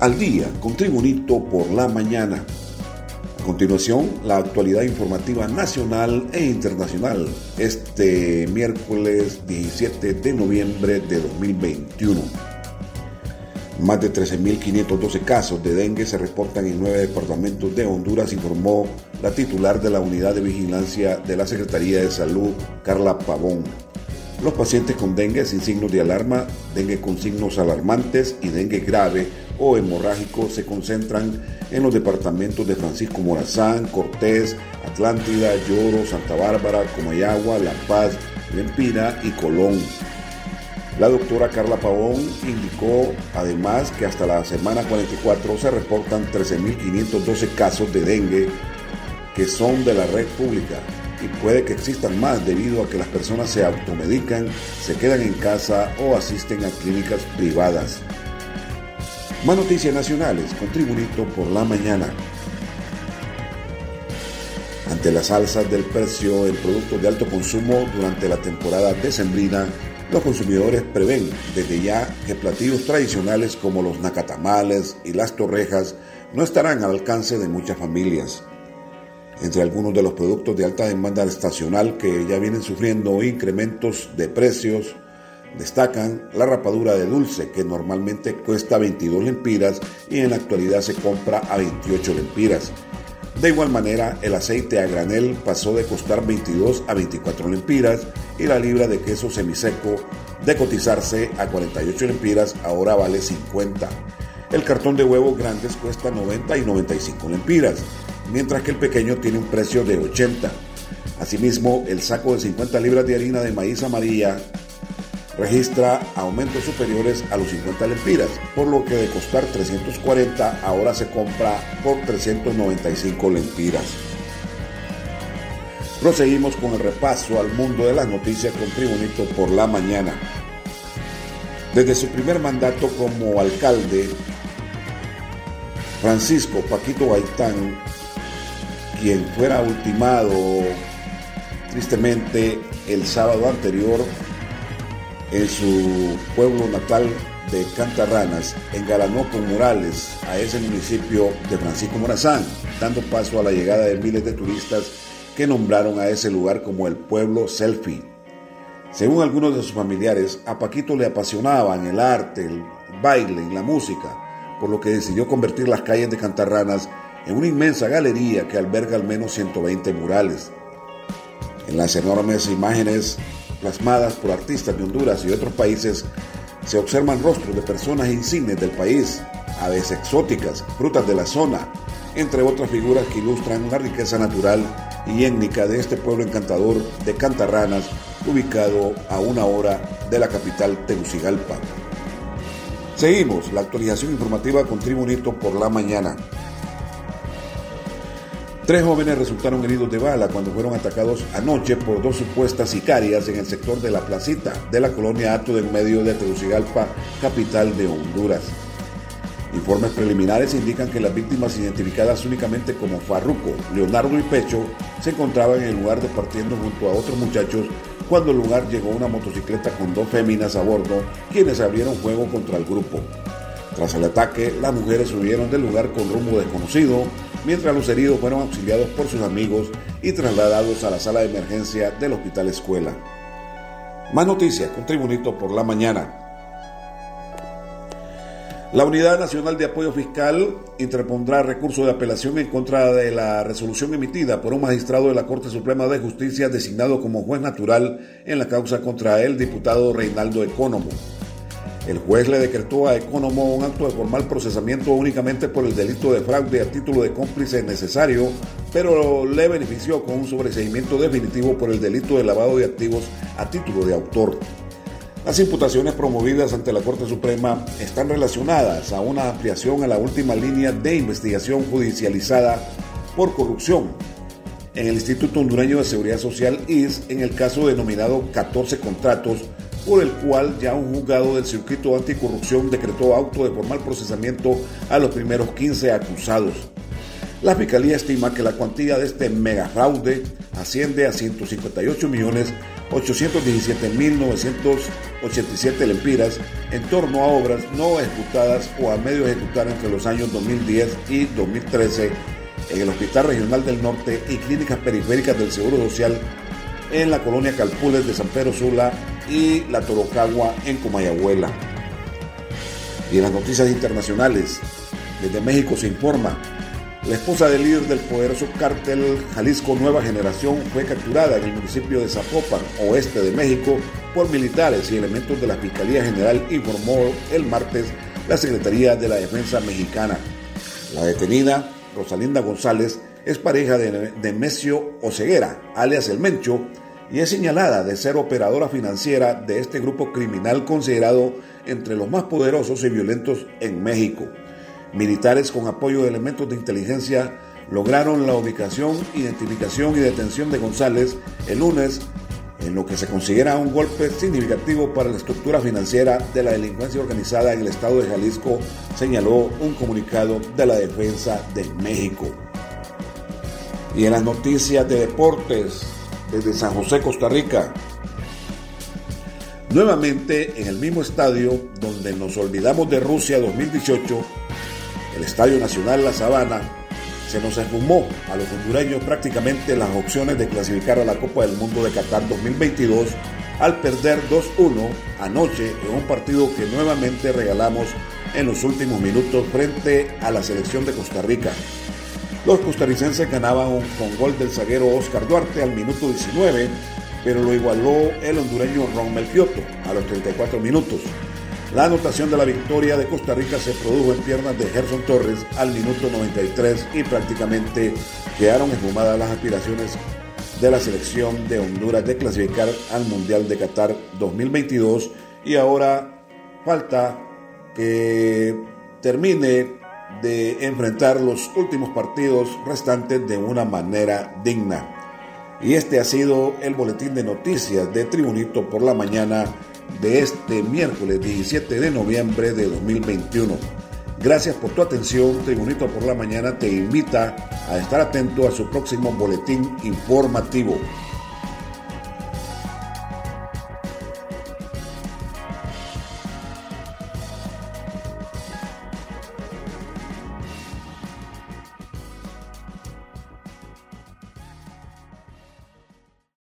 Al día con Tribunito por la mañana. A continuación, la actualidad informativa nacional e internacional este miércoles 17 de noviembre de 2021. Más de 13.512 casos de dengue se reportan en nueve departamentos de Honduras, informó la titular de la Unidad de Vigilancia de la Secretaría de Salud, Carla Pavón. Los pacientes con dengue sin signos de alarma, dengue con signos alarmantes y dengue grave o hemorrágico se concentran en los departamentos de Francisco Morazán, Cortés, Atlántida, Lloro, Santa Bárbara, Comayagua, La Paz, Lempira y Colón. La doctora Carla Pavón indicó además que hasta la semana 44 se reportan 13.512 casos de dengue que son de la red pública y puede que existan más debido a que las personas se automedican, se quedan en casa o asisten a clínicas privadas. Más noticias nacionales con Tribunito por la mañana. Ante las alzas del precio en productos de alto consumo durante la temporada decembrina, los consumidores prevén desde ya que platillos tradicionales como los nacatamales y las torrejas no estarán al alcance de muchas familias. Entre algunos de los productos de alta demanda estacional que ya vienen sufriendo incrementos de precios, destacan la rapadura de dulce, que normalmente cuesta 22 lempiras y en la actualidad se compra a 28 lempiras. De igual manera, el aceite a granel pasó de costar 22 a 24 lempiras y la libra de queso semiseco de cotizarse a 48 lempiras ahora vale 50. El cartón de huevos grandes cuesta 90 y 95 lempiras mientras que el pequeño tiene un precio de 80. Asimismo, el saco de 50 libras de harina de maíz amarilla registra aumentos superiores a los 50 lempiras, por lo que de costar 340 ahora se compra por 395 lempiras. Proseguimos con el repaso al mundo de las noticias con Tribunito por la mañana. Desde su primer mandato como alcalde, Francisco Paquito Gaitán quien fuera ultimado tristemente el sábado anterior en su pueblo natal de Cantarranas, engalanó con murales a ese municipio de Francisco Morazán, dando paso a la llegada de miles de turistas que nombraron a ese lugar como el pueblo selfie. Según algunos de sus familiares, a Paquito le apasionaban el arte, el baile y la música, por lo que decidió convertir las calles de Cantarranas en una inmensa galería que alberga al menos 120 murales. En las enormes imágenes plasmadas por artistas de Honduras y otros países se observan rostros de personas insignes del país, aves exóticas, frutas de la zona, entre otras figuras que ilustran la riqueza natural y étnica de este pueblo encantador de Cantarranas, ubicado a una hora de la capital Tegucigalpa. Seguimos la actualización informativa con Tribunito por la mañana. Tres jóvenes resultaron heridos de bala cuando fueron atacados anoche por dos supuestas sicarias en el sector de la placita de la colonia Ato del Medio de Tegucigalpa, capital de Honduras. Informes preliminares indican que las víctimas identificadas únicamente como Farruco, Leonardo y Pecho se encontraban en el lugar departiendo junto a otros muchachos cuando al lugar llegó una motocicleta con dos féminas a bordo, quienes abrieron fuego contra el grupo. Tras el ataque, las mujeres subieron del lugar con rumbo desconocido mientras los heridos fueron auxiliados por sus amigos y trasladados a la sala de emergencia del Hospital Escuela. Más noticias con Tribunito por la mañana. La Unidad Nacional de Apoyo Fiscal interpondrá recurso de apelación en contra de la resolución emitida por un magistrado de la Corte Suprema de Justicia designado como juez natural en la causa contra el diputado Reinaldo Ecónomo. El juez le decretó a Economo un acto de formal procesamiento únicamente por el delito de fraude a título de cómplice necesario, pero le benefició con un sobreseimiento definitivo por el delito de lavado de activos a título de autor. Las imputaciones promovidas ante la Corte Suprema están relacionadas a una ampliación a la última línea de investigación judicializada por corrupción en el Instituto Hondureño de Seguridad Social IS en el caso denominado 14 contratos por el cual ya un juzgado del circuito anticorrupción decretó auto de formal procesamiento a los primeros 15 acusados. La Fiscalía estima que la cuantía de este megafraude asciende a 158.817.987 lempiras en torno a obras no ejecutadas o a medio ejecutar entre los años 2010 y 2013 en el Hospital Regional del Norte y clínicas periféricas del Seguro Social en la colonia Calpules de San Pedro Sula y la Torocagua en Comayagüela. Y en las noticias internacionales, desde México se informa la esposa del líder del poderoso cártel Jalisco Nueva Generación fue capturada en el municipio de Zapopan, oeste de México, por militares y elementos de la Fiscalía General, informó el martes la Secretaría de la Defensa Mexicana. La detenida, Rosalinda González, es pareja de Nemesio Oceguera, alias El Mencho, y es señalada de ser operadora financiera de este grupo criminal considerado entre los más poderosos y violentos en México. Militares con apoyo de elementos de inteligencia lograron la ubicación, identificación y detención de González el lunes en lo que se considera un golpe significativo para la estructura financiera de la delincuencia organizada en el estado de Jalisco, señaló un comunicado de la Defensa de México. Y en las noticias de deportes, desde San José, Costa Rica, nuevamente en el mismo estadio donde nos olvidamos de Rusia 2018, el Estadio Nacional La Sabana, se nos esfumó a los hondureños prácticamente las opciones de clasificar a la Copa del Mundo de Qatar 2022 al perder 2-1 anoche en un partido que nuevamente regalamos en los últimos minutos frente a la selección de Costa Rica. Los costarricenses ganaban con gol del zaguero Oscar Duarte al minuto 19, pero lo igualó el hondureño Ron Melchioto a los 34 minutos. La anotación de la victoria de Costa Rica se produjo en piernas de Gerson Torres al minuto 93 y prácticamente quedaron esfumadas las aspiraciones de la selección de Honduras de clasificar al Mundial de Qatar 2022 y ahora falta que termine de enfrentar los últimos partidos restantes de una manera digna. Y este ha sido el boletín de noticias de Tribunito por la mañana de este miércoles 17 de noviembre de 2021. Gracias por tu atención. Tribunito por la Mañana te invita a estar atento a su próximo boletín informativo.